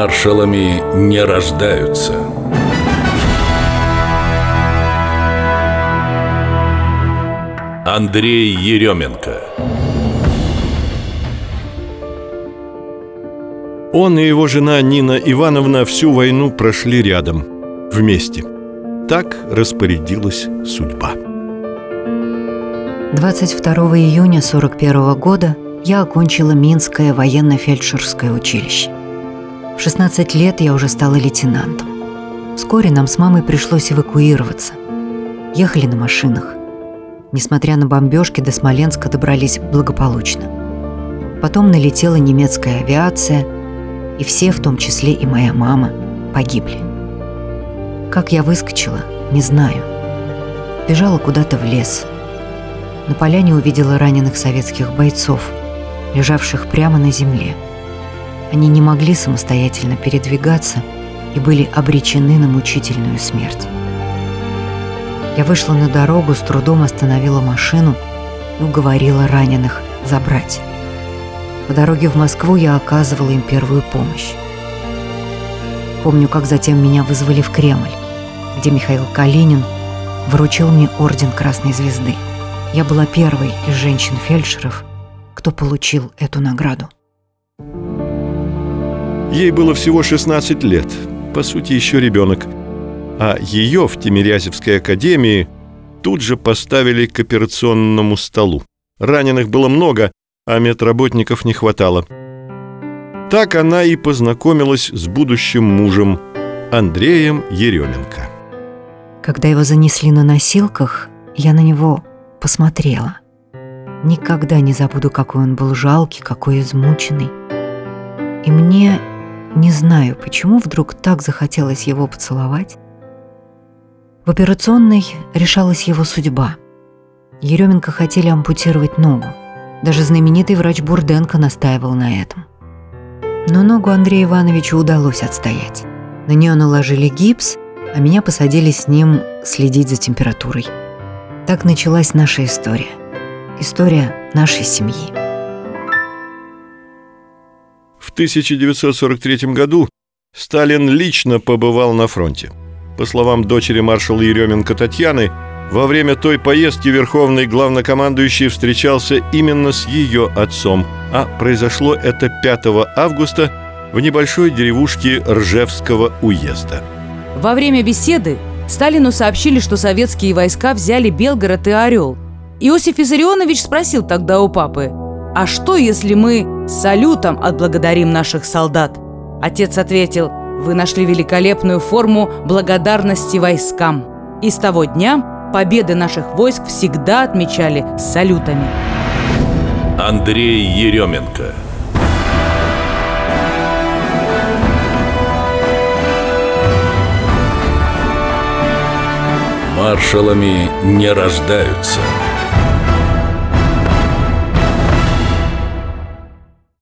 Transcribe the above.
Маршалами не рождаются. Андрей Еременко Он и его жена Нина Ивановна всю войну прошли рядом, вместе. Так распорядилась судьба. 22 июня 41 года я окончила Минское военно-фельдшерское училище. В 16 лет я уже стала лейтенантом. Вскоре нам с мамой пришлось эвакуироваться. Ехали на машинах. Несмотря на бомбежки, до Смоленска добрались благополучно. Потом налетела немецкая авиация, и все, в том числе и моя мама, погибли. Как я выскочила, не знаю. Бежала куда-то в лес. На поляне увидела раненых советских бойцов, лежавших прямо на земле. Они не могли самостоятельно передвигаться и были обречены на мучительную смерть. Я вышла на дорогу, с трудом остановила машину и уговорила раненых забрать. По дороге в Москву я оказывала им первую помощь. Помню, как затем меня вызвали в Кремль, где Михаил Калинин вручил мне орден Красной Звезды. Я была первой из женщин-фельдшеров, кто получил эту награду. Ей было всего 16 лет, по сути, еще ребенок. А ее в Тимирязевской академии тут же поставили к операционному столу. Раненых было много, а медработников не хватало. Так она и познакомилась с будущим мужем Андреем Еременко. Когда его занесли на носилках, я на него посмотрела. Никогда не забуду, какой он был жалкий, какой измученный. И мне, не знаю, почему вдруг так захотелось его поцеловать. В операционной решалась его судьба. Еременко хотели ампутировать ногу. Даже знаменитый врач Бурденко настаивал на этом. Но ногу Андрею Ивановичу удалось отстоять. На нее наложили гипс, а меня посадили с ним следить за температурой. Так началась наша история. История нашей семьи. В 1943 году Сталин лично побывал на фронте. По словам дочери маршала Еременко Татьяны, во время той поездки верховный главнокомандующий встречался именно с ее отцом, а произошло это 5 августа в небольшой деревушке Ржевского уезда. Во время беседы Сталину сообщили, что советские войска взяли Белгород и Орел. Иосиф Виссарионович спросил тогда у папы, «А что, если мы салютом отблагодарим наших солдат?» Отец ответил, «Вы нашли великолепную форму благодарности войскам». И с того дня Победы наших войск всегда отмечали салютами. Андрей Еременко Маршалами не рождаются –